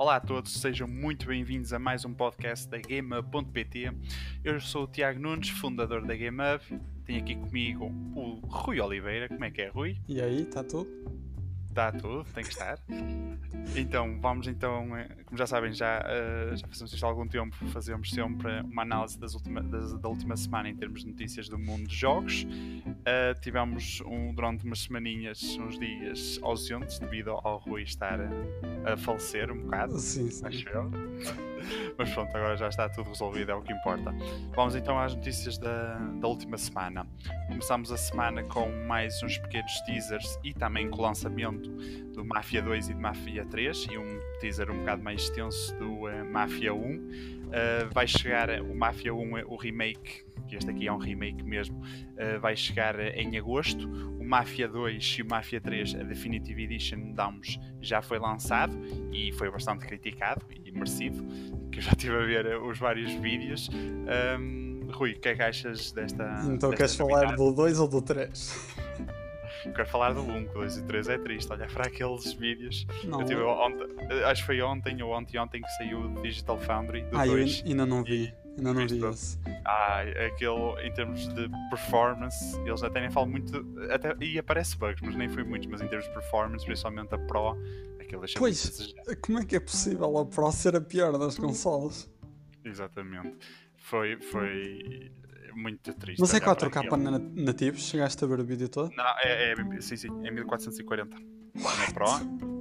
Olá a todos, sejam muito bem-vindos a mais um podcast da GameUp.pt. Eu sou o Tiago Nunes, fundador da GameUp. Tenho aqui comigo o Rui Oliveira. Como é que é, Rui? E aí, está tudo? Está tudo, tem que estar. Então, vamos então, eh, como já sabem, já, uh, já fazemos isto há algum tempo, fazemos sempre uma análise das última, das, da última semana em termos de notícias do mundo dos jogos. Uh, tivemos um, durante umas semaninhas, uns dias ausentes, devido ao Rui estar a, a falecer um bocado. Sim, sim. Acho eu. Mas pronto, agora já está tudo resolvido, é o que importa. Vamos então às notícias da, da última semana. Começamos a semana com mais uns pequenos teasers e também com o lançamento do Mafia 2 e do Mafia 3 e um teaser um bocado mais extenso do uh, Mafia 1. Uh, eh, vai chegar o Mafia 1, o remake, que este aqui é um remake mesmo, uh, vai chegar em agosto. O Mafia 2 e o Mafia 3, a Definitive Edition, damos, já foi lançado e foi bastante criticado e merecido, que eu já estive a ver os vários vídeos. Um, Rui, o que é que achas desta. Então desta queres falar do 2 ou do 3? Quero falar do 1, 2 e 3 é triste. Olha para aqueles vídeos. Não. Eu tive ontem, acho que foi ontem ou ontem, ontem que saiu o Digital Foundry do ah, 2. eu ainda não vi. Ainda não vi esse. Ah, aquele em termos de performance, eles até nem falam muito. Até, e aparece bugs, mas nem foi muito. Mas em termos de performance, principalmente a Pro, aquilo deixa Pois, como é que é possível a Pro ser a pior das consoles? Exatamente. Foi, foi muito triste. Mas é 4K na nativos? Chegaste a ver o vídeo todo? Não, é, é, sim, sim, é 1440 na Pro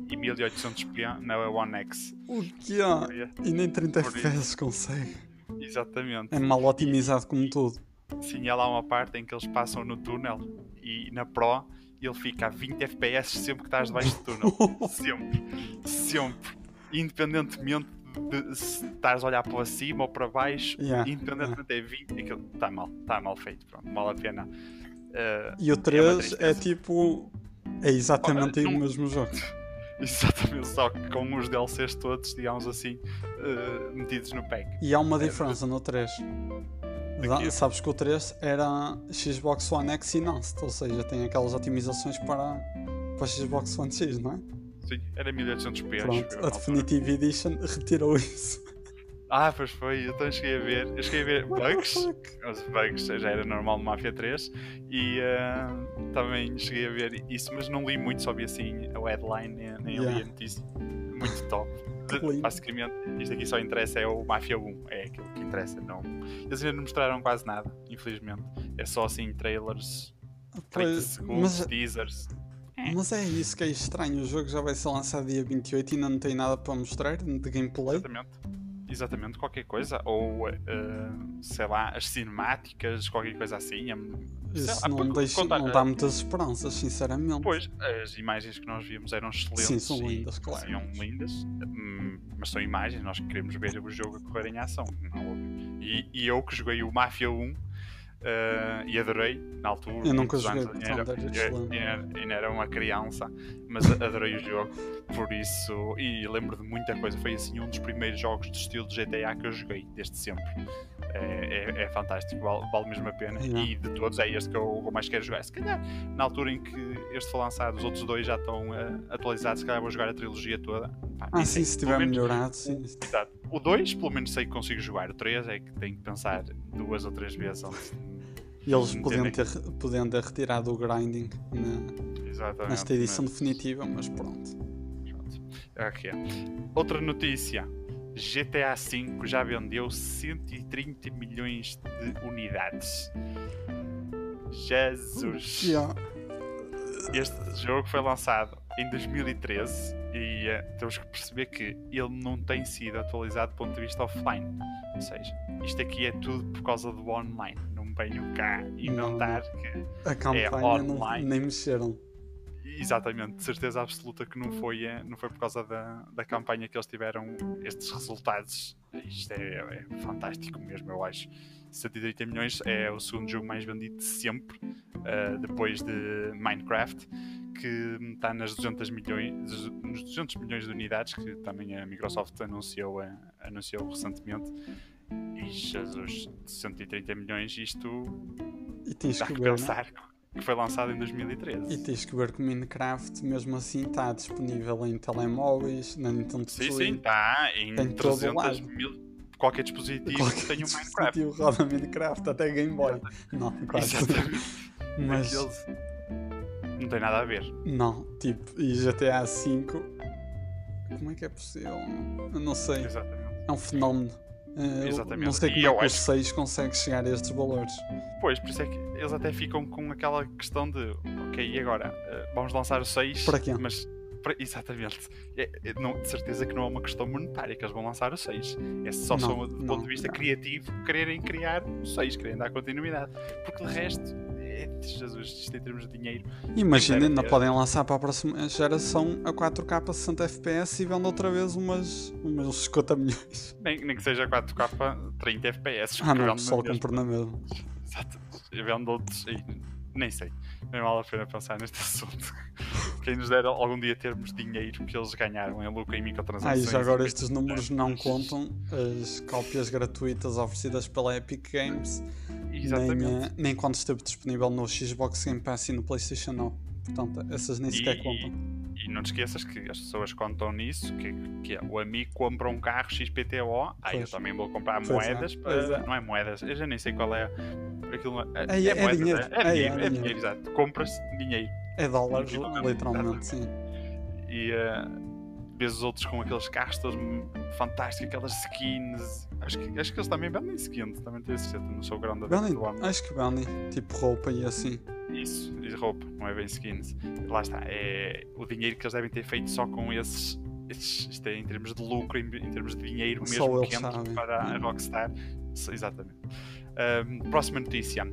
e 1800p na One X. O que é? E nem 30 FPS consegue. Exatamente. É mal otimizado como tudo. Sim, há lá uma parte em que eles passam no túnel e na Pro ele fica a 20 FPS sempre que estás debaixo do túnel. sempre. Sempre. Independentemente de se estás a olhar para cima ou para baixo, yeah, independentemente yeah. é 20, aquilo está mal, está mal feito, pronto, mal a pena. Uh, e o 3 é, é, tipo. É exatamente o mesmo jogo. Exatamente, só que com os DLCs todos, digamos assim, uh, metidos no pack. E há uma é, diferença no 3. Daqui. Sabes que o 3 era Xbox One X Enhanced, ou seja, tem aquelas otimizações para, para Xbox One X, não é? Sim, era 1800p. Pronto, a Definitive Edition retirou isso. Ah, pois foi, eu também cheguei a ver. Eu cheguei a ver bugs. Os bugs já era normal no Mafia 3 e uh, também cheguei a ver isso, mas não li muito, só vi assim a headline, nem yeah. li a notícia. Muito top. Basicamente, isto aqui só interessa é o Mafia 1, é aquilo que interessa. Não... Eles ainda não mostraram quase nada, infelizmente. É só assim trailers, 30 segundos, mas... teasers. Mas é isso que é estranho. O jogo já vai ser lançado dia 28 e ainda não tem nada para mostrar de gameplay. Exatamente. Exatamente, qualquer coisa. Ou, uh, sei lá, as cinemáticas, qualquer coisa assim. Isso lá, não, deixa, contar, não dá muitas esperanças, sinceramente. Pois, as imagens que nós vimos eram excelentes. Sim, são lindas, claro. São lindas, hum, mas são imagens, nós queremos ver o jogo a correr em ação. Não, e, e eu que joguei o Mafia 1 Uh, e adorei na altura. Eu nunca joguei, anos, ainda, era, ainda era uma criança, mas adorei o jogo por isso. E lembro de muita coisa. Foi assim um dos primeiros jogos do estilo de GTA que eu joguei desde sempre. É, é, é fantástico, vale, vale, mesmo a pena. E de todos, é este que eu mais quero jogar. Se calhar, na altura em que este foi lançado, os outros dois já estão uh, atualizados. Se calhar vou jogar a trilogia toda. Pá, ah, sim, se tiver melhorado, sim. Exato. O 2, pelo menos sei que consigo jogar. O 3 é que tenho que pensar duas ou três vezes antes e eles podiam ter, podiam ter retirado o grinding na, nesta edição mas... definitiva, mas pronto. pronto. Okay. Outra notícia: GTA V já vendeu 130 milhões de unidades. Jesus! Yeah. Este jogo foi lançado em 2013 e uh, temos que perceber que ele não tem sido atualizado do ponto de vista offline. Ou seja, isto aqui é tudo por causa do online desempenho cá e não, dar que a campanha é online. Não, nem mexeram. Exatamente, de certeza absoluta que não foi, eh, não foi por causa da, da campanha que eles tiveram estes resultados. Isto é, é fantástico mesmo, eu acho. 130 milhões é o segundo jogo mais vendido de sempre, uh, depois de Minecraft, que está nas 200 milhões, nos 200 milhões de unidades, que também a Microsoft anunciou, uh, anunciou recentemente. E Jesus, 130 milhões, isto e tens dá que, que pensar. que foi lançado em 2013. E tens que ver que o Minecraft, mesmo assim, está disponível em telemóveis, na Nintendo Sim, Switch. sim, está em Tem todo 300 lado. mil. Qualquer dispositivo Qualquer tem um Minecraft. roda Minecraft, até Game Boy. Não, quase. Mas Não tem nada a ver. não, tipo, e GTA V, como é que é possível? Eu não sei. Exatamente. É um fenómeno. Eu Exatamente. Não sei E como eu é que o acho- 6 consegue chegar a estes valores. Pois, por isso é que eles até ficam com aquela questão de ok, e agora? Eh, vamos lançar o 6, Para quê? mas para- exatamente. É, é, não, de certeza que não é uma questão monetária que eles vão lançar o 6. É só Não, só do não, ponto de vista não. criativo quererem criar o 6, querem dar continuidade. Porque de resto, é, Jesus, isto em termos de dinheiro. Imagina, ainda podem lançar para a próxima geração a 4K 60 FPS e vendo outra vez umas, umas 50 milhões. Nem, nem que seja 4K 30 FPS. Ah, não, vende o pessoal mesmo. compra na mesma. Exato. Vendo outros. Nem sei. Nem vale a pena pensar neste assunto. Quem nos dera algum dia termos dinheiro que eles ganharam em lucro em Ah, microtransações. e já agora e- estes números não contam as cópias gratuitas oferecidas pela Epic Games, nem, Exatamente. eh, nem quando esteve disponível no Xbox Game Pass e no PlayStation Now. Portanto, essas nem sequer contam. E não te esqueças que as pessoas contam nisso, que, que é, o amigo compra um carro XPTO, aí eu também vou comprar Pois é, moedas, pois para, é. não é moedas, eu já nem sei qual é aquilo. É, É- é moedas, dinheiro, é, é- é dinheiro, é dinheiro. dinheiro, exato. Compras dinheiro. É dólares, literalmente, sim. E eh, vês os outros com aqueles todos fantásticos, aquelas skins. Acho que, acho que eles também vendem skins, também tenho certeza, não sou grande Vendem, acho que vendem, tipo roupa e assim. Isso, e roupa, não é bem skins. Lá está, é o dinheiro que eles devem ter feito só com esses. isto é em termos de lucro, em, em termos de dinheiro Só mesmo eles quente sabem. para a Rockstar. Exatamente. Ahm, próxima notícia.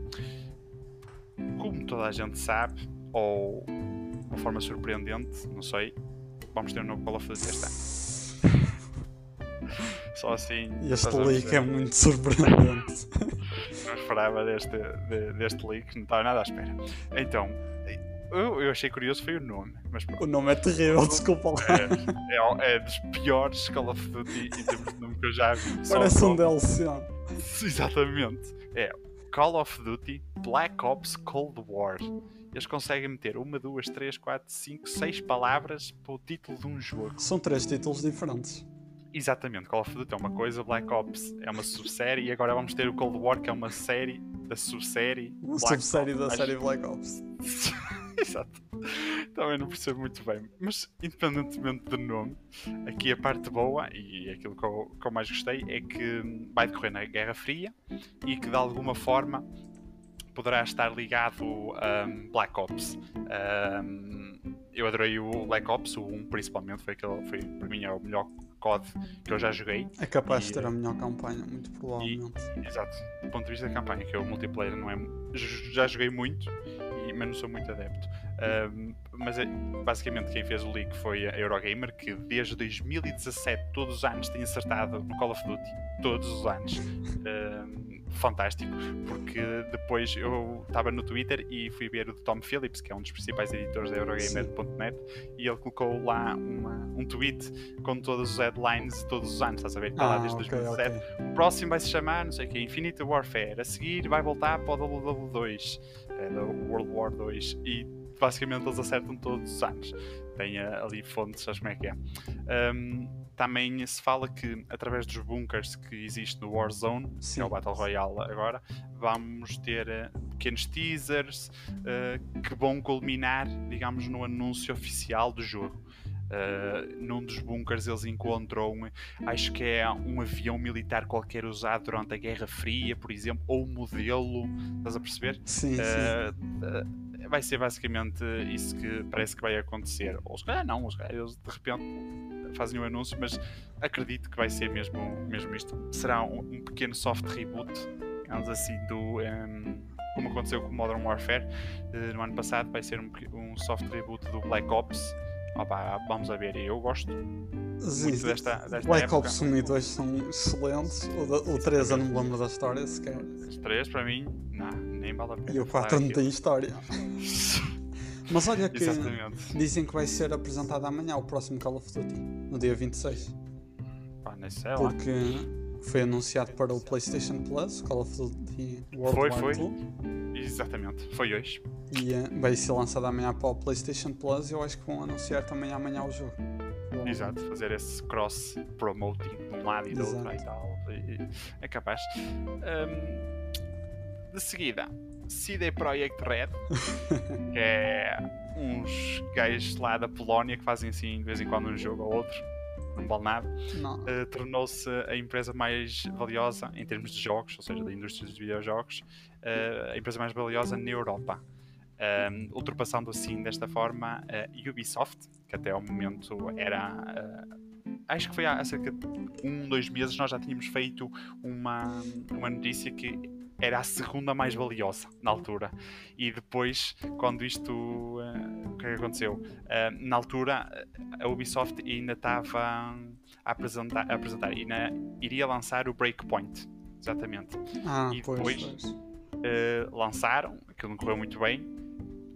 Como toda a gente sabe, ou de uma forma surpreendente, não sei, vamos ter um novo Call of Duty este ano. Só assim. Este leak é muito surpreendente. não esperava deste, de- deste leak, não estava nada à espera. Então, eu, eu achei curioso foi o nome, mas pronto. o nome é terrível, desculpa lá. É, é, é dos piores Call of Duty em termos de nome que eu já vi. Parece um DLC. Exatamente. É Call of Duty Black Ops Cold War. Eles conseguem meter uma, duas, três, quatro, cinco, seis palavras para o título de um jogo. São três títulos diferentes. Exatamente, Call of Duty é uma coisa, Black Ops é uma subsérie e agora vamos ter o Cold War que é uma série da subsérie. Uma Black subsérie Ops. da Acho- série Black Ops. Exato. Também não percebo muito bem. Mas, independentemente do nome, aqui a parte boa e aquilo que eu, que eu mais gostei é que vai decorrer na Guerra Fria e que de alguma forma poderá estar ligado a Black Ops. Um, eu adorei o Black Ops, o 1 principalmente, foi, aquele, foi para mim é o melhor COD que eu já joguei. É capaz E, de ter a melhor campanha, muito provavelmente. Exato, do ponto de vista da campanha, que é o multiplayer não é. Já joguei muito, e, mas não sou muito adepto. Ahm, mas é- basicamente quem fez o leak foi a Eurogamer, que desde 2017, todos os anos, tem acertado no Call of Duty. Todos os anos. Ahm, fantástico, porque depois eu estava no Twitter e fui ver o de Tom Phillips, que é um dos principais editores da Eurogamer.net, e ele colocou lá uma- um tweet com todos os headlines de todos os anos, estás a ver? Está lá Ah, desde ok, 2017 ok. o próximo vai se chamar, não sei o que, Infinite Warfare. A seguir vai voltar para o WW2, é, do World War 2. E basicamente eles acertam todos os anos. Tem ah, ali fontes, sabes como é que é. Ahm, também se fala que através dos bunkers que existe no Warzone, que Sim. é o Battle Royale agora, vamos ter ah, pequenos teasers ah, que vão culminar, digamos, no anúncio oficial do jogo. Uh, num dos bunkers eles encontram, acho que é um avião militar qualquer usado durante a Guerra Fria, por exemplo, ou um modelo, estás a perceber? Sim, sim. Uh, uh, vai ser basicamente isso que parece que vai acontecer. Ou se calhar não, ou se calhar eles de repente fazem um anúncio, mas acredito que vai ser mesmo, mesmo isto. Será um, um pequeno soft reboot, digamos assim, do. Um, como aconteceu com o Modern Warfare uh, no ano passado, vai ser um, um soft reboot do Black Ops. Opa, vamos a ver, eu gosto muito desta, desta Black época. Ops 1 e 2 são excelentes. O, o 3 eu não me lembro da história sequer. Os três, para mim, não, nem vale a pena. E o falar 4 não tem história. Mas olha que Exatamente. dizem que vai ser apresentado amanhã o próximo Call of Duty, no dia 26. Pá, nem sei lá. Porque foi anunciado para o PlayStation Plus, Call of Duty World Foi, War foi. II. Exatamente, foi hoje. E uh, vai ser lançado amanhã para o PlayStation Plus. Eu acho que vão anunciar também amanhã o jogo. Exato, fazer esse cross-promoting de um lado e do outro e tal. É capaz. Um, de seguida, CD Projekt Red, que é uns gajos lá da Polónia que fazem assim de vez em quando um jogo ou outro, não vale nada, uh, tornou-se a empresa mais valiosa em termos de jogos, ou seja, da indústria dos videojogos, uh, a empresa mais valiosa na Europa. Um, ultrapassando assim desta forma a Ubisoft, que até ao momento era. Uh, acho que foi há cerca de um, dois meses nós já tínhamos feito uma, uma notícia que era a segunda mais valiosa na altura. E depois, quando isto. Uh, o que é que aconteceu? Uh, na altura, a Ubisoft ainda estava a apresentar, a apresentar ainda iria lançar o Breakpoint. Exatamente. Ah, e depois pois, pois. Uh, lançaram, aquilo não correu muito bem,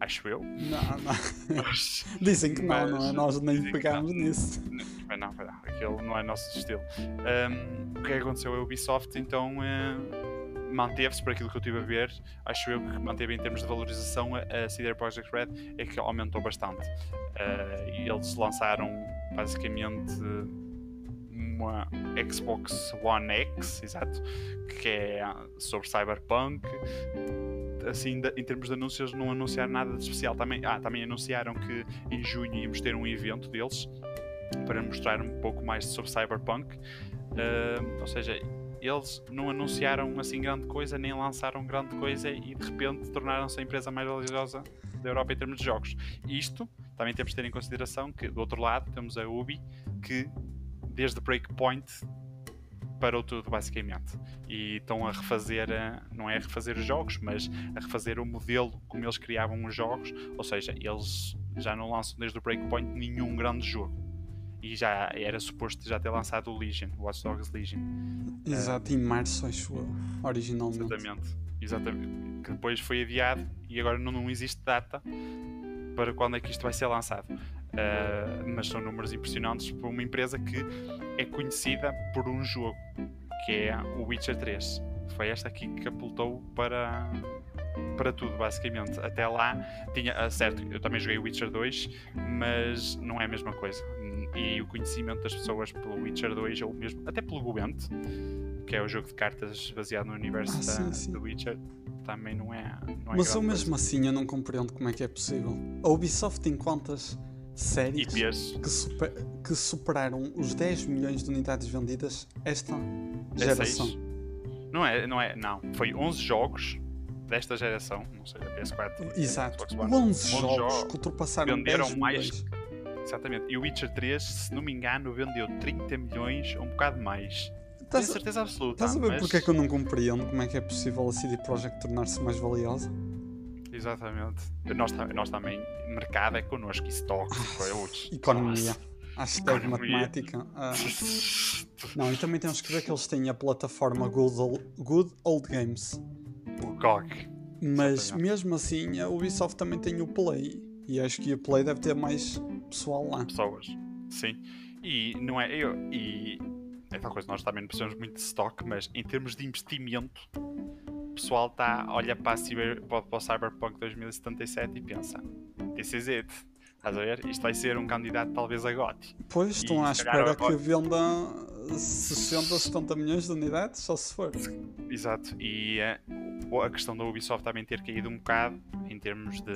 acho eu. Não, não. Dizem que não, não é? Nós nem pegámos nisso. Não, não, não, aquilo não é nosso estilo. Um, o que é que aconteceu? A Ubisoft então uh, manteve-se, por aquilo que eu estive a ver, acho eu que manteve em termos de valorização a, CD Projekt Red, é que aumentou bastante. Uh, eles lançaram basicamente uma Xbox One X, exato, que é sobre Cyberpunk. Assim, em termos de anúncios, não anunciaram nada de especial. Também, ah, também anunciaram que em junho íamos ter um evento deles para mostrar um pouco mais sobre Cyberpunk. Uh, ou seja, eles não anunciaram assim grande coisa, nem lançaram grande coisa e de repente tornaram-se a empresa mais valiosa da Europa em termos de jogos. Isto também temos de ter em consideração que do outro lado temos a Ubi que desde Breakpoint parou tudo basicamente e estão a refazer, não é a refazer os jogos, mas a refazer o modelo como eles criavam os jogos, ou seja, eles já não lançam desde o Breakpoint nenhum grande jogo e já era suposto já ter lançado o Legion, o Watch Dogs Legion. Exato, uh, em março, acho eu, originalmente. Exatamente, exatamente. Que depois foi adiado e agora não, não existe data para quando é que isto vai ser lançado. Uh, mas são números impressionantes para uma empresa que é conhecida por um jogo que é o Witcher 3. Foi esta aqui que apontou para, para tudo, basicamente. Até lá tinha, ah, certo, eu também joguei Witcher 2, mas não é a mesma coisa e o conhecimento das pessoas pelo Witcher 2 ou mesmo até pelo Gwent, que é o jogo de cartas baseado no universo ah, da, sim, do Witcher, também não é. Não é Mas eu mesmo coisa. assim eu não compreendo como é que é possível. A Ubisoft tem quantas séries que, super, que, superaram os 10 milhões de unidades vendidas esta geração? Não é, não é, não. Foi 11 jogos desta geração, não sei, a PS4. Exato. 11, 11 jogos, jogos que ultrapassaram venderam 10 mais milhões. Exatamente. E o Witcher 3, se não me engano, vendeu 30 milhões ou um bocado mais. Tenho certeza absoluta. Estás a ver mas... porque é que eu não compreendo como é que é possível a CD Projekt tornar-se mais valiosa? Exatamente. Nós, nós também, mercado é connosco, e stock, ah, Economia. Hashtag matemática. Ah. não, e também temos que ver que eles têm a plataforma Good Old, Good Old Games. O GOG. Mas Exatamente. mesmo assim a Ubisoft também tem o Play. E acho que o Play deve ter mais pessoal lá. Pessoas, sim. E não é. Eu, e é tal coisa, nós também não precisamos muito de stock, mas em termos de investimento, pessoal está, olha para, Cyber, para o Cyberpunk 2077 e pensa: This is it. Estás a ver? Isto vai ser um candidato talvez a GOT. Pois, estão à espera que venda 60, 70 milhões de unidades, só se for. Exato. E uh, a questão da Ubisoft também ter caído um bocado em termos de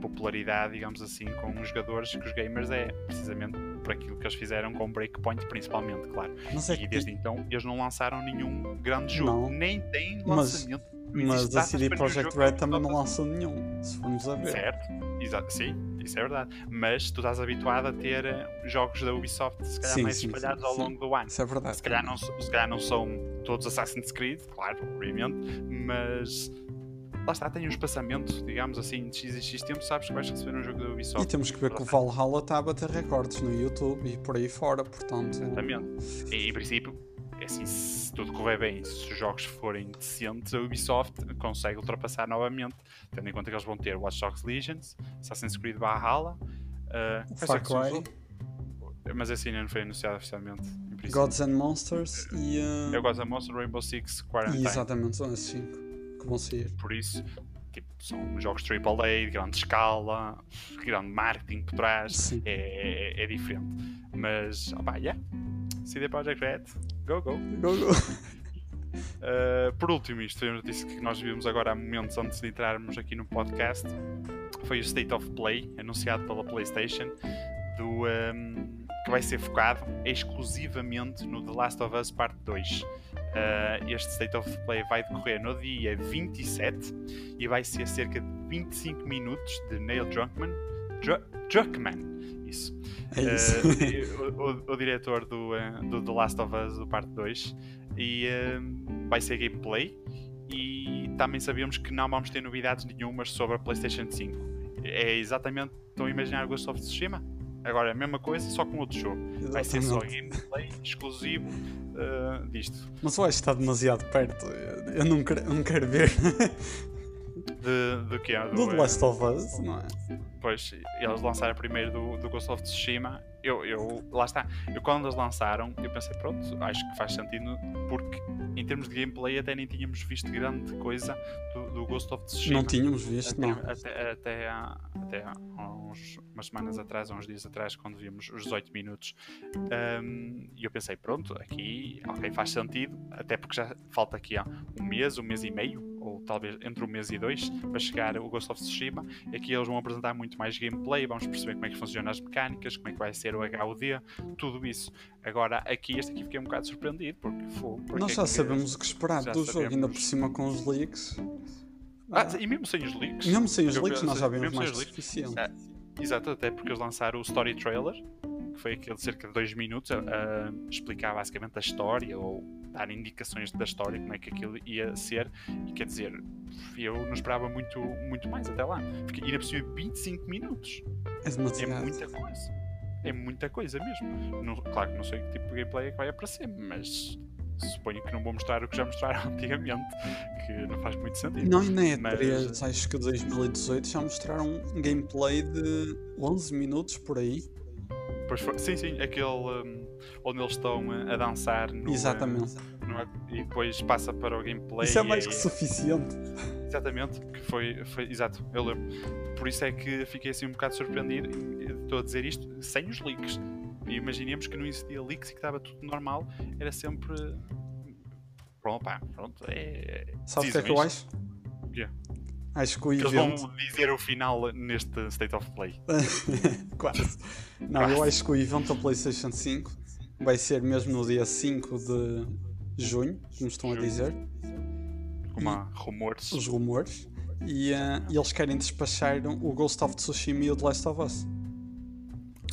popularidade, digamos assim, com os jogadores, que os gamers é precisamente por aquilo que eles fizeram com Breakpoint, principalmente, claro. E desde que... então eles não lançaram nenhum grande jogo, não. nem tem lançamento. Mas mas a CD Projekt Red também não lançou nenhum, se formos a ver. Certo, Exato. sim, isso é verdade. Mas tu estás habituado a ter eh, jogos da Ubisoft, se calhar sim, mais sim, espalhados sim, ao longo do ano. Isso é verdade. Se calhar, não, se calhar não são todos Assassin's Creed, claro, obviamente, mas lá está, tem um espaçamento, digamos assim, de X e X tempo, sabes que vais receber um jogo da Ubisoft. E temos que ver que o Valhalla está a bater recordes no YouTube e por aí fora, portanto. Exatamente. E, em princípio, é assim, se tudo correr bem, se os jogos forem decentes, a Ubisoft consegue ultrapassar novamente, tendo em conta que eles vão ter Watch Dogs Legions, Assassin's Creed Valhalla, uh, Far Cry. Mas assim ainda não foi anunciado oficialmente. Gods and Monsters e. Uh... É Gods and Monsters, Rainbow Six Quarantine. exatamente, são esses 5 que vão sair. Por isso, tipo, são jogos AAA de grande escala, grande marketing por trás, é, é, é, diferente. Mas, opá, yeah. CD Projekt Red, go, go. Go, go. Uh, por último, isto foi uma notícia que nós vimos agora há momentos antes de entrarmos aqui no podcast. Foi o State of Play, anunciado pela PlayStation, do, um, que vai ser focado exclusivamente no The Last of Us Part 2. Uh, eh, este State of Play vai decorrer no dia 27 e vai ser cerca de 25 minutos de Neil Druckmann. Dr Druckmann, isso. É isso. Uh, o, o, o, diretor do, uh, do The Last of Us, do Parte 2, e vai ser gameplay. E também sabemos que não vamos ter novidades nenhumas sobre a PlayStation 5. É exatamente. Estão a imaginar o Ghost of Tsushima? Agora é a mesma coisa, só com outro jogo. Exatamente. Vai ser só gameplay exclusivo uh, disto. Mas eu acho que está demasiado perto. Eu não quero, não quero ver. De, de que é? Do, do The Last of Us, não é? Pois, eles lançaram primeiro do, do Ghost of Tsushima. Eu, eu, lá está. Eu quando eles lançaram, eu pensei, pronto, acho que faz sentido, porque em termos de gameplay até nem tínhamos visto grande coisa do, do Ghost of Tsushima. Não tínhamos visto, até, não. Até, até, há, até há uns, umas semanas atrás, uns dias atrás, quando vimos os 18 minutos. Um, e eu pensei, pronto, aqui, ok, faz sentido, até porque já falta aqui há um mês, um mês e meio ou talvez entre um mês e dois, para chegar o Ghost of Tsushima. Aqui eles vão apresentar muito mais gameplay, vamos perceber como é que funcionam as mecânicas, como é que vai ser o HUD, tudo isso. Agora, aqui, este aqui fiquei um bocado surpreendido, porque foi. Nós já é sabemos o que esperar do jogo, ainda por cima com os leaks. Ah, e mesmo sem os leaks? Mesmo sem os leaks, nós já vimos mais que suficiente. Ah, exato, até porque eles lançaram o Story Trailer, que foi aquele de cerca de 2 minutos, a, a explicar basicamente a história ou dar indicações da história, como é que aquilo ia ser, e quer dizer, eu não esperava muito, muito mais até lá. Porque ainda cima 25 minutos. É, é muita coisa. É muita coisa mesmo. Não, claro que não sei que tipo de gameplay é que vai aparecer, mas suponho que não vou mostrar o que já mostraram antigamente, que não faz muito sentido. Não, nem é mas... 3, acho que 2018 já mostraram um gameplay de 11 minutos por aí. Pois foi, sim, sim, aquele um, onde eles estão a, dançar no, Exatamente. no, e depois passa para o gameplay. Isso é mais que suficiente. Exatamente, que foi, foi. Exato, eu lembro. Por isso é que fiquei assim um bocado surpreendido. Estou a dizer isto sem os leaks. E imaginemos que não existia leaks e que estava tudo normal. Era sempre. Pronto, pá, pronto. É... Sabe o que é que eu acho? O quê? Acho que o evento... Eles vão dizer o final neste State of Play. Quase. Não, Quase. eu acho que o evento da PlayStation 5 vai ser mesmo no dia 5 de junho, como estão a dizer. Como há rumores. Os rumores. E, uh, e, eles querem despachar o Ghost of Tsushima e o The Last of Us.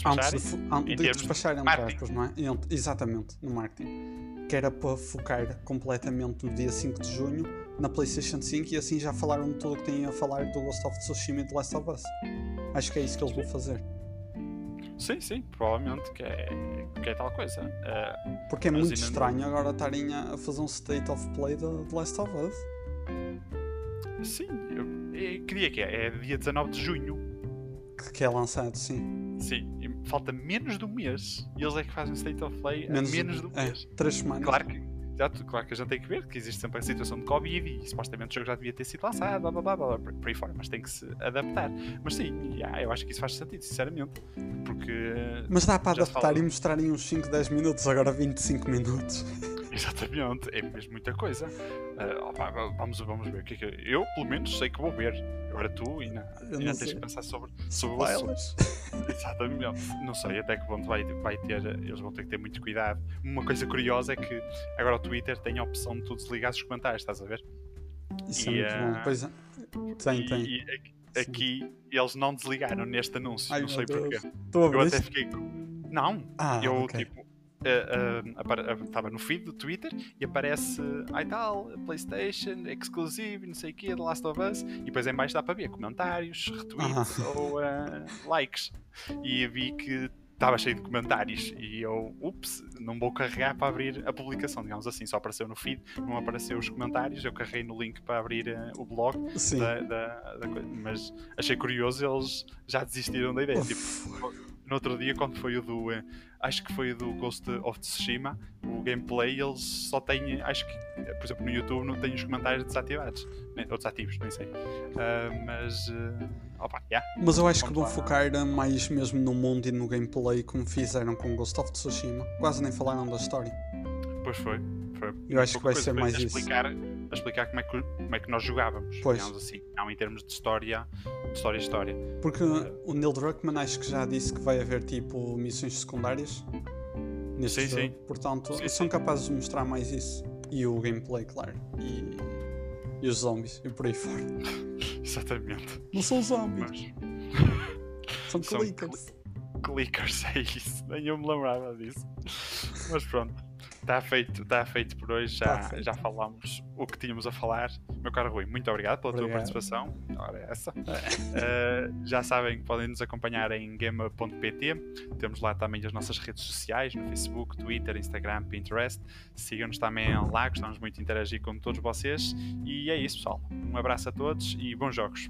Antes de, an de despachar, entre aspas, não é? Exatamente, no marketing. Que era para focar completamente no dia 5 de junho na PlayStation 5 e assim já falaram tudo o que tinham a falar do Ghost of Tsushima e do Last of Us. Acho que é isso que eles vão fazer. Sim, sim, provavelmente que é, que é tal coisa. Uh, Porque é muito estranho não... agora estarem a fazer um state of play do The Last of Us. Sim, eu, eu queria que é, é dia 19 de junho. Que, que é lançado, sim. Sim, falta menos de um mês e eles é que fazem state of play menos, a menos de um é, mês. Três semanas. Claro que Exato, claro que a gente tem que ver que existe sempre a situação de Covid e supostamente o jogo já devia ter sido lançado, blá blá blá, blá por aí fora, mas tem que se adaptar. Mas sim, yeah, eu acho que isso faz sentido, sinceramente. Porque. Mas dá para adaptar fala... e mostrarem uns 5, 10 minutos, agora 25 minutos. Exatamente, é mesmo muita coisa. Uh, vamos, vamos ver o que é que eu, pelo menos, sei que vou ver. Agora tu ainda, ainda tens que pensar sobre, sobre elas. Exatamente, não sei até que ponto vai, vai ter, eles vão ter que ter muito cuidado. Uma coisa curiosa é que agora o Twitter tem a opção de tu desligar os comentários, estás a ver? Isso e, é muito uh, bom. Pois é. Tem, tem. E, aqui eles não desligaram neste anúncio, Ai, não sei porquê. Eu até fiquei. Não, ah, eu okay. tipo estava no feed do Twitter e aparece ai tal, PlayStation, exclusive, não sei o quê, The Last of Us, e depois em baixo dá para ver comentários, retweets ou uh, likes. E vi que estava cheio de comentários e eu, ups, não vou carregar para abrir a publicação, digamos assim, só apareceu no feed, não apareceu os comentários, eu carreguei no link para abrir uh, o blog, da, da, da, mas achei curioso, eles já desistiram da ideia, tipo, no outro dia, quando foi o do. Uh, acho que foi o do Ghost of Tsushima, o gameplay, eles só têm. Acho que, por exemplo, no YouTube não tem os comentários desativados. ou desativos, nem sei. Uh, mas. Opa, yeah. Mas eu acho que vão focar mais mesmo no mundo e no gameplay como fizeram com Ghost of Tsushima. Quase nem falaram da história. Pois foi. foi. Eu acho que vai ser mais isso. Explicar, a explicar como é, que, como é que nós jogávamos, pois. digamos assim, não em termos de história, história história. Porque o Neil Druckmann acho que já disse que vai haver tipo missões secundárias neste sim, jogo, sim. portanto sim, são capazes de mostrar mais isso. E o gameplay, claro. E, e os zombies e por aí fora. Exatamente. Não são zombies. Mas... são clickers. clickers, é isso. Nem eu me lembrava disso. Mas pronto. Está feito, tá feito por hoje, já, tá já falámos o que tínhamos a falar. Meu caro Rui, muito obrigado pela obrigado. tua participação. Ora, é essa. uh, já sabem que podem nos acompanhar em gama.pt. Temos lá também as nossas redes sociais, no Facebook, Twitter, Instagram, Pinterest. Sigam-nos também lá, gostamos muito de interagir com todos vocês. E é isso, pessoal. Um abraço a todos e bons jogos.